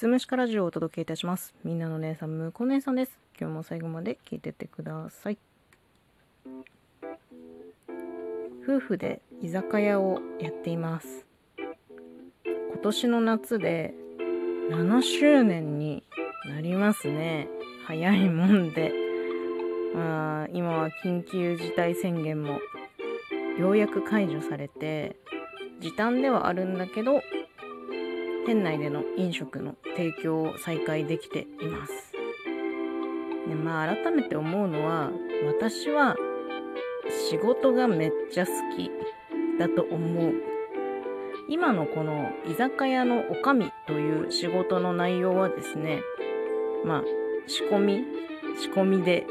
すむしかラジオをお届けいたします。みんなの姉さんむこ姉さんです。今日も最後まで聞いてってください。夫婦で居酒屋をやっています。今年の夏で7周年になりますね。早いもんで。まあ今は緊急事態宣言もようやく解除されて時短ではあるんだけど店内での飲食の提供を再開できています。でまあ改めて思うのは私は仕事がめっちゃ好きだと思う。今のこの居酒屋のおかみという仕事の内容はですねまあ仕込み仕込みで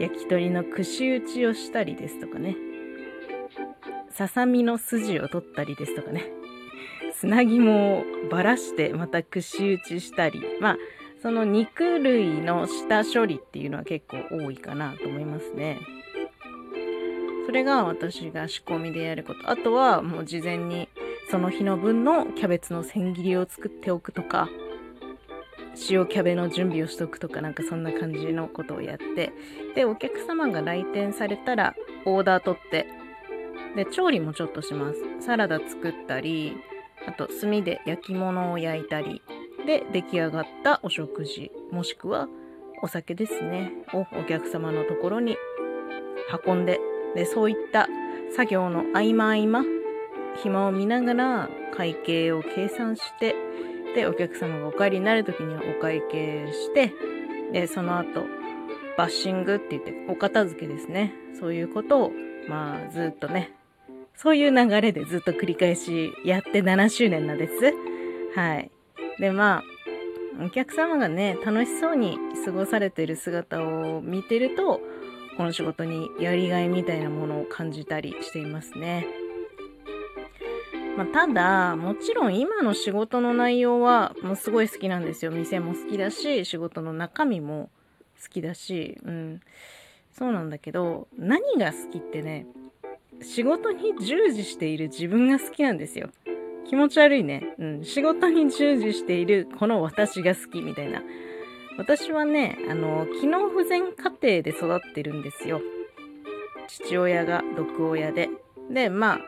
焼き鳥の串打ちをしたりですとかねささみの筋を取ったりですとかね砂肝をばらしてまた串打ちしたりまあその肉類の下処理っていうのは結構多いかなと思いますね。それが私が仕込みでやること。あとはもう事前にその日の分のキャベツの千切りを作っておくとか塩キャベの準備をしとくとかなんかそんな感じのことをやって。でお客様が来店されたらオーダー取ってで調理もちょっとします。サラダ作ったりあと炭で焼き物を焼いたりで出来上がったお食事もしくはお酒ですね。をお客様のところに運んででそういった作業の合間合間暇を見ながら会計を計算してでお客様がお帰りになる時にはお会計してでその後バッシングって言ってお片付けですね。そういうことをまあずっとねそういう流れでずっと繰り返しやって7周年なんです。はい。で、まあ、お客様がね、楽しそうに過ごされてる姿を見てると、この仕事にやりがいみたいなものを感じたりしていますね。まあ、ただ、もちろん今の仕事の内容はもうすごい好きなんですよ。店も好きだし、仕事の中身も好きだし、うん。そうなんだけど、何が好きってね、仕事に従事している自分が好きなんですよ。気持ち悪いね。うん。仕事に従事しているこの私が好きみたいな。私はね、あの、機能不全家庭で育ってるんですよ。父親が毒親で。で、まあ、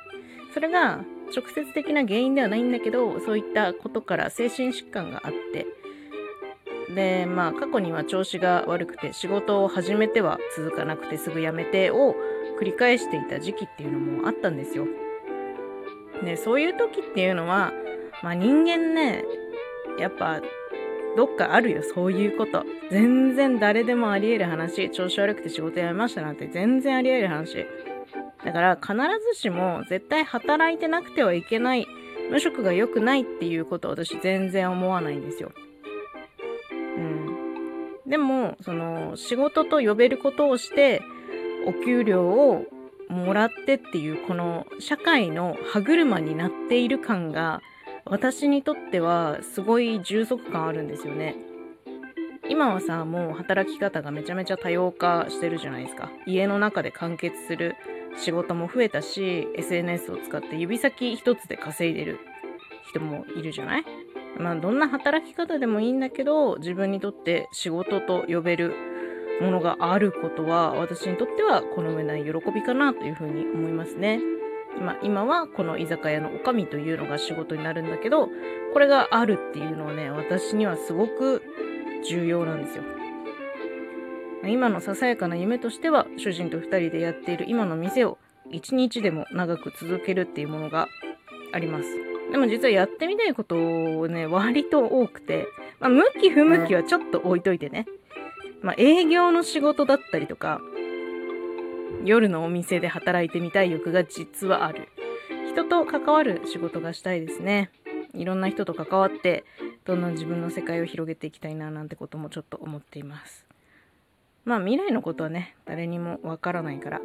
それが直接的な原因ではないんだけど、そういったことから精神疾患があって、で、まあ、過去には調子が悪くて、仕事を始めては続かなくてすぐ辞めてを繰り返していた時期っていうのもあったんですよ。で、そういう時っていうのは、まあ人間ね、やっぱどっかあるよ、そういうこと。全然誰でもあり得る話。調子悪くて仕事辞めましたなんて全然あり得る話。だから必ずしも絶対働いてなくてはいけない、無職が良くないっていうことを私全然思わないんですよ。うん。でも、その仕事と呼べることをして、お給料をもらってっていうこの社会の歯車になっている感が私にとってはすごい充足感あるんですよね。今はさ、もう働き方がめちゃめちゃ多様化してるじゃないですか。家の中で完結する仕事も増えたし、SNS を使って指先一つで稼いでる人もいるじゃない？まあどんな働き方でもいいんだけど、自分にとって仕事と呼べるものがあることは私にとっては好めない喜びかなというふうに思いますね。まあ、今はこの居酒屋のおかみというのが仕事になるんだけどこれがあるっていうのはね私にはすごく重要なんですよ。今のささやかな夢としては主人と2人でやっている今の店を一日でも長く続けるっていうものがあります。でも実はやってみたいことをね割と多くて、まあ、向き不向きはちょっと置いといてね。まあ、営業の仕事だったりとか、夜のお店で働いてみたい欲が実はある。人と関わる仕事がしたいですね。いろんな人と関わって、どんどん自分の世界を広げていきたいななんてこともちょっと思っています。まあ未来のことはね、誰にもわからないから。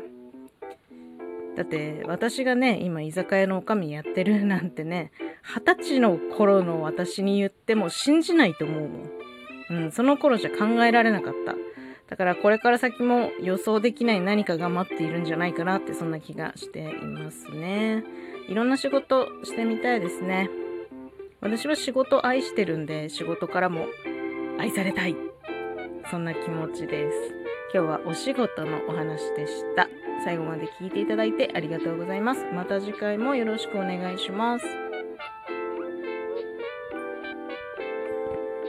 だって私がね、今居酒屋の女将やってるなんてね、二十歳の頃の私に言っても信じないと思うもん。うん、その頃じゃ考えられなかった。だからこれから先も予想できない何かが待っているんじゃないかなってそんな気がしていますね。いろんな仕事してみたいですね。私は仕事愛してるんで、仕事からも愛されたい。そんな気持ちです。今日はお仕事のお話でした。最後まで聞いていただいてありがとうございます。また次回もよろしくお願いします。